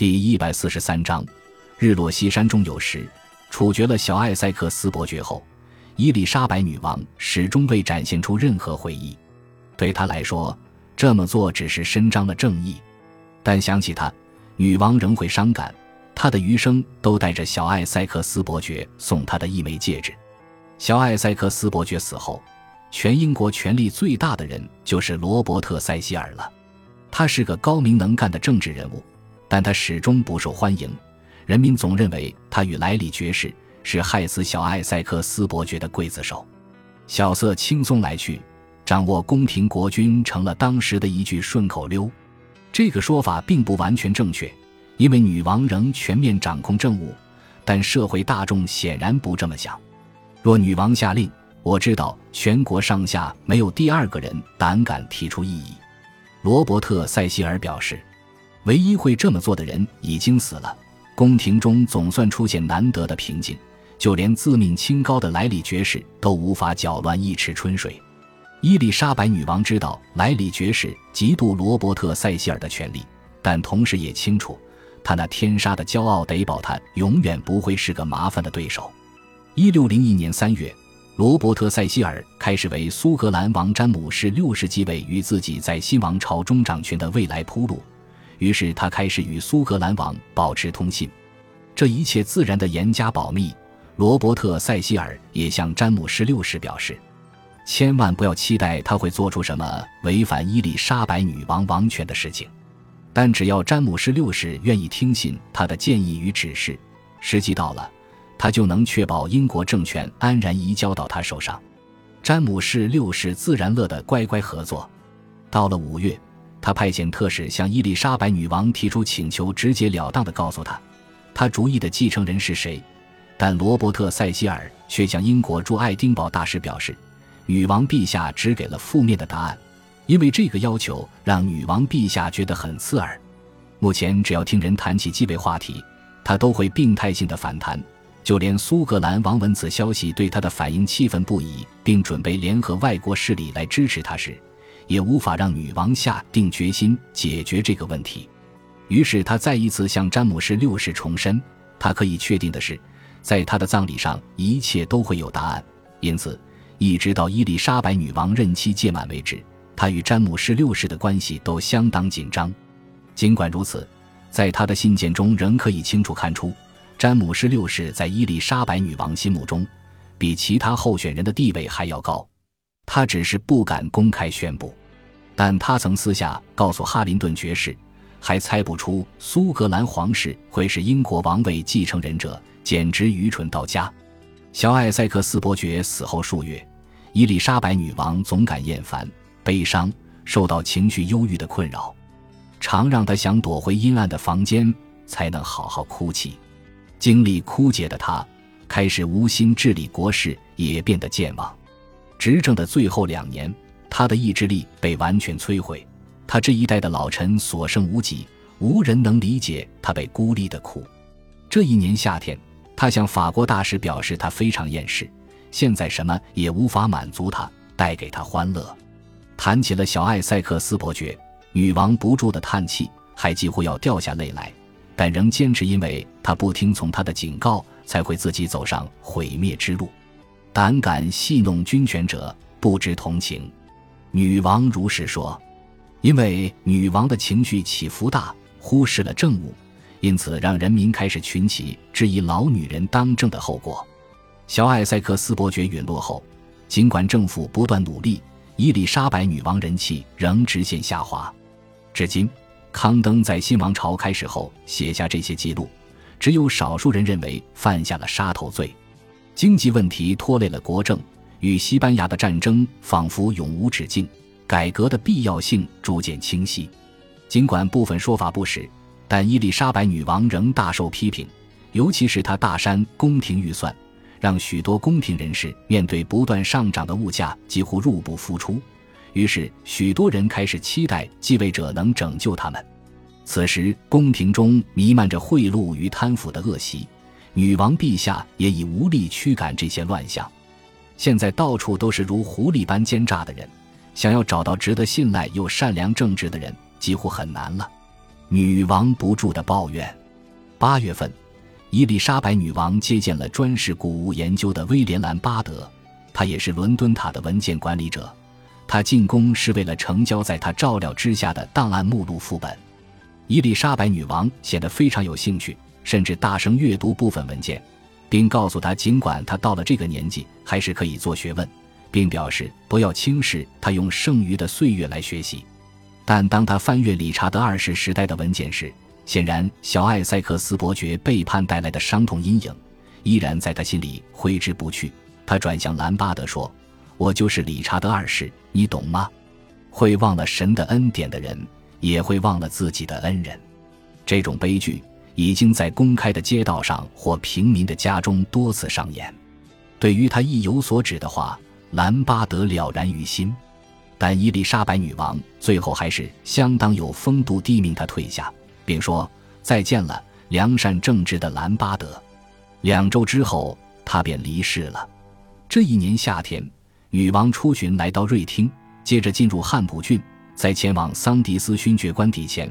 第一百四十三章，日落西山终有时。处决了小艾塞克斯伯爵后，伊丽莎白女王始终未展现出任何悔意。对她来说，这么做只是伸张了正义。但想起他，女王仍会伤感。她的余生都带着小艾塞克斯伯爵送她的一枚戒指。小艾塞克斯伯爵死后，全英国权力最大的人就是罗伯特·塞西尔了。他是个高明能干的政治人物，但他始终不受欢迎。人民总认为他与莱里爵士是害死小艾塞克斯伯爵的刽子手。小色轻松来去，掌握宫廷国君成了当时的一句顺口溜。这个说法并不完全正确，因为女王仍全面掌控政务，但社会大众显然不这么想。若女王下令，我知道全国上下没有第二个人胆敢提出异议。罗伯特·塞西尔表示，唯一会这么做的人已经死了。宫廷中总算出现难得的平静，就连自命清高的莱里爵士都无法搅乱一池春水。伊丽莎白女王知道莱里爵士嫉妒罗伯特·塞西尔的权利，但同时也清楚，他那天杀的骄傲得保他永远不会是个麻烦的对手。一六零一年三月，罗伯特·塞西尔开始为苏格兰王詹姆士六世继位与自己在新王朝中掌权的未来铺路。于是他开始与苏格兰王保持通信，这一切自然的严加保密。罗伯特·塞西尔也向詹姆士六世表示，千万不要期待他会做出什么违反伊丽莎白女王王权的事情。但只要詹姆士六世愿意听信他的建议与指示，时机到了，他就能确保英国政权安然移交到他手上。詹姆士六世自然乐得乖乖合作。到了五月。他派遣特使向伊丽莎白女王提出请求，直截了当地告诉他，他主意的继承人是谁。但罗伯特·塞西尔却向英国驻爱丁堡大使表示，女王陛下只给了负面的答案，因为这个要求让女王陛下觉得很刺耳。目前只要听人谈起继位话题，他都会病态性的反弹。就连苏格兰王闻此消息对他的反应气愤不已，并准备联合外国势力来支持他时。也无法让女王下定决心解决这个问题，于是他再一次向詹姆士六世重申，他可以确定的是，在他的葬礼上一切都会有答案。因此，一直到伊丽莎白女王任期届满为止，他与詹姆士六世的关系都相当紧张。尽管如此，在他的信件中仍可以清楚看出，詹姆士六世在伊丽莎白女王心目中，比其他候选人的地位还要高。他只是不敢公开宣布。但他曾私下告诉哈林顿爵士，还猜不出苏格兰皇室会是英国王位继承人者，简直愚蠢到家。小艾塞克斯伯爵死后数月，伊丽莎白女王总感厌烦、悲伤，受到情绪忧郁的困扰，常让她想躲回阴暗的房间，才能好好哭泣。精力枯竭的她，开始无心治理国事，也变得健忘。执政的最后两年。他的意志力被完全摧毁，他这一代的老臣所剩无几，无人能理解他被孤立的苦。这一年夏天，他向法国大使表示，他非常厌世，现在什么也无法满足他，带给他欢乐。谈起了小艾塞克斯伯爵，女王不住的叹气，还几乎要掉下泪来，但仍坚持，因为他不听从他的警告，才会自己走上毁灭之路。胆敢戏弄君权者，不知同情。女王如是说，因为女王的情绪起伏大，忽视了政务，因此让人民开始群起质疑老女人当政的后果。小艾塞克斯伯爵陨落后，尽管政府不断努力，伊丽莎白女王人气仍直线下滑。至今，康登在新王朝开始后写下这些记录，只有少数人认为犯下了杀头罪。经济问题拖累了国政。与西班牙的战争仿佛永无止境，改革的必要性逐渐清晰。尽管部分说法不实，但伊丽莎白女王仍大受批评，尤其是她大删宫廷预算，让许多宫廷人士面对不断上涨的物价几乎入不敷出。于是，许多人开始期待继位者能拯救他们。此时，宫廷中弥漫着贿赂与贪腐的恶习，女王陛下也已无力驱赶这些乱象。现在到处都是如狐狸般奸诈的人，想要找到值得信赖又善良正直的人几乎很难了。女王不住的抱怨。八月份，伊丽莎白女王接见了专事古物研究的威廉·兰巴德，他也是伦敦塔的文件管理者。他进宫是为了成交在他照料之下的档案目录副本。伊丽莎白女王显得非常有兴趣，甚至大声阅读部分文件，并告诉他，尽管他到了这个年纪，还是可以做学问，并表示不要轻视他用剩余的岁月来学习。但当他翻阅理查德二世时代的文件时，显然，小艾塞克斯伯爵背叛带来的伤痛阴影依然在他心里挥之不去。他转向兰巴德说：“我就是理查德二世，你懂吗？会忘了神的恩典的人，也会忘了自己的恩人。这种悲剧已经在公开的街道上或平民的家中多次上演。对于他意有所指的话，兰巴德了然于心。但伊丽莎白女王最后还是相当有风度地命他退下。”并说再见了，良善正直的兰巴德。两周之后，他便离世了。这一年夏天，女王出巡来到瑞汀，接着进入汉普郡，在前往桑迪斯勋爵官邸前，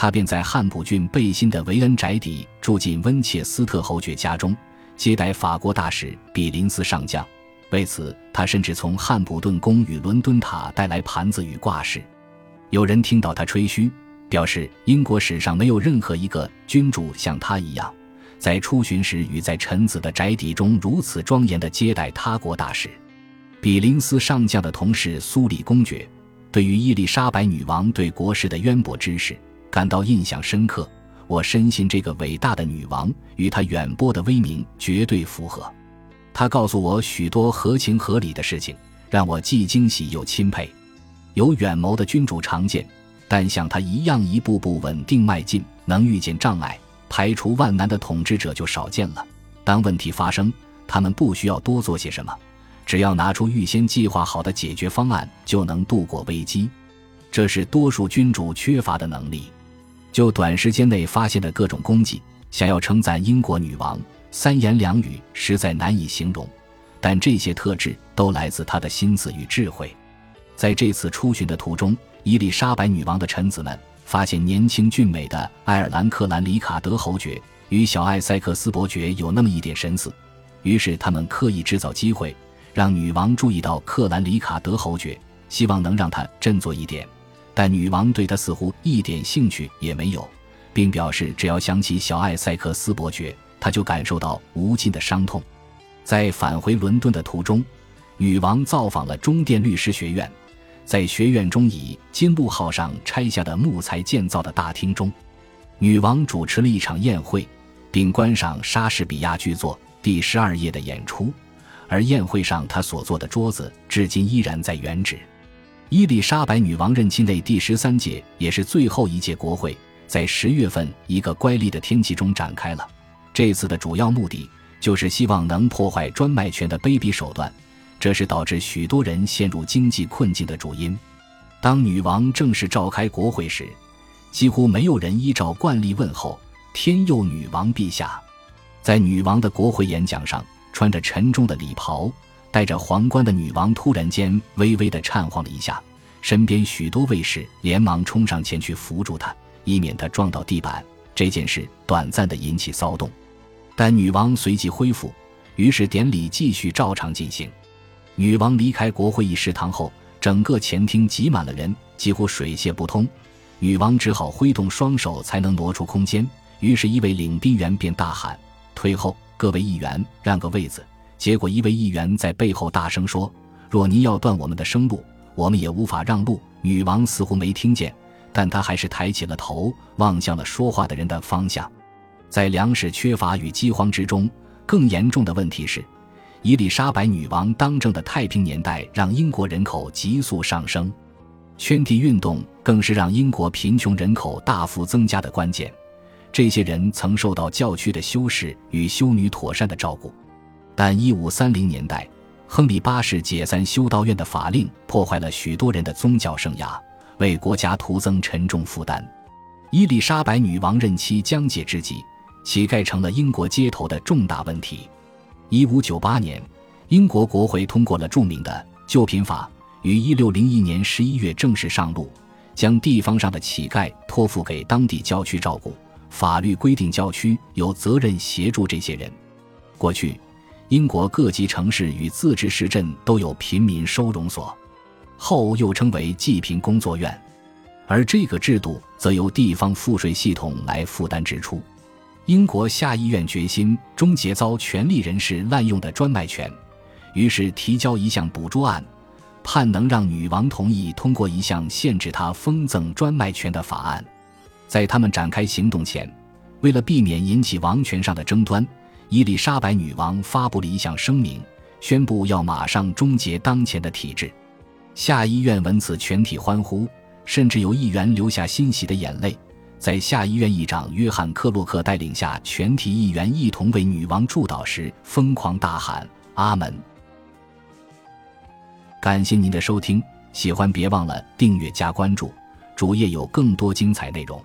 他便在汉普郡贝辛的维恩宅邸住进温切斯特侯爵家中，接待法国大使比林斯上将。为此，他甚至从汉普顿宫与伦敦塔带来盘子与挂饰。有人听到他吹嘘。表示英国史上没有任何一个君主像他一样，在出巡时与在臣子的宅邸中如此庄严地接待他国大使。比林斯上将的同事苏里公爵，对于伊丽莎白女王对国事的渊博知识感到印象深刻。我深信这个伟大的女王与她远播的威名绝对符合。她告诉我许多合情合理的事情，让我既惊喜又钦佩。有远谋的君主常见。但像他一样一步步稳定迈进，能遇见障碍、排除万难的统治者就少见了。当问题发生，他们不需要多做些什么，只要拿出预先计划好的解决方案，就能度过危机。这是多数君主缺乏的能力。就短时间内发现的各种功绩，想要称赞英国女王，三言两语实在难以形容。但这些特质都来自她的心思与智慧。在这次出巡的途中。伊丽莎白女王的臣子们发现年轻俊美的爱尔兰克兰里卡德侯爵与小艾塞克斯伯爵有那么一点神似，于是他们刻意制造机会，让女王注意到克兰里卡德侯爵，希望能让他振作一点。但女王对他似乎一点兴趣也没有，并表示只要想起小艾塞克斯伯爵，他就感受到无尽的伤痛。在返回伦敦的途中，女王造访了中殿律师学院。在学院中以金鹿号上拆下的木材建造的大厅中，女王主持了一场宴会，并观赏莎士比亚剧作《第十二页》的演出。而宴会上她所坐的桌子至今依然在原址。伊丽莎白女王任期内第十三届也是最后一届国会，在十月份一个乖戾的天气中展开了。这次的主要目的就是希望能破坏专卖权的卑鄙手段。这是导致许多人陷入经济困境的主因。当女王正式召开国会时，几乎没有人依照惯例问候“天佑女王陛下”。在女王的国会演讲上，穿着沉重的礼袍、戴着皇冠的女王突然间微微的颤晃了一下，身边许多卫士连忙冲上前去扶住她，以免她撞到地板。这件事短暂的引起骚动，但女王随即恢复，于是典礼继续照常进行。女王离开国会议事堂后，整个前厅挤满了人，几乎水泄不通。女王只好挥动双手才能挪出空间。于是，一位领兵员便大喊：“退后，各位议员，让个位子。”结果，一位议员在背后大声说：“若您要断我们的生路，我们也无法让路。”女王似乎没听见，但她还是抬起了头，望向了说话的人的方向。在粮食缺乏与饥荒之中，更严重的问题是。伊丽莎白女王当政的太平年代，让英国人口急速上升，圈地运动更是让英国贫穷人口大幅增加的关键。这些人曾受到教区的修士与修女妥善的照顾，但1530年代，亨利八世解散修道院的法令，破坏了许多人的宗教生涯，为国家徒增沉重负担。伊丽莎白女王任期将届之际，乞丐成了英国街头的重大问题。一五九八年，英国国会通过了著名的《旧品法》，于一六零一年十一月正式上路，将地方上的乞丐托付给当地教区照顾。法律规定，教区有责任协助这些人。过去，英国各级城市与自治市镇都有贫民收容所，后又称为济贫工作院，而这个制度则由地方赋税系统来负担支出。英国下议院决心终结遭权力人士滥用的专卖权，于是提交一项补助案，盼能让女王同意通过一项限制她封赠专卖权的法案。在他们展开行动前，为了避免引起王权上的争端，伊丽莎白女王发布了一项声明，宣布要马上终结当前的体制。下议院闻此全体欢呼，甚至有议员流下欣喜的眼泪。在下议院议长约翰·克洛克带领下，全体议员一同为女王祝祷时，疯狂大喊“阿门”。感谢您的收听，喜欢别忘了订阅加关注，主页有更多精彩内容。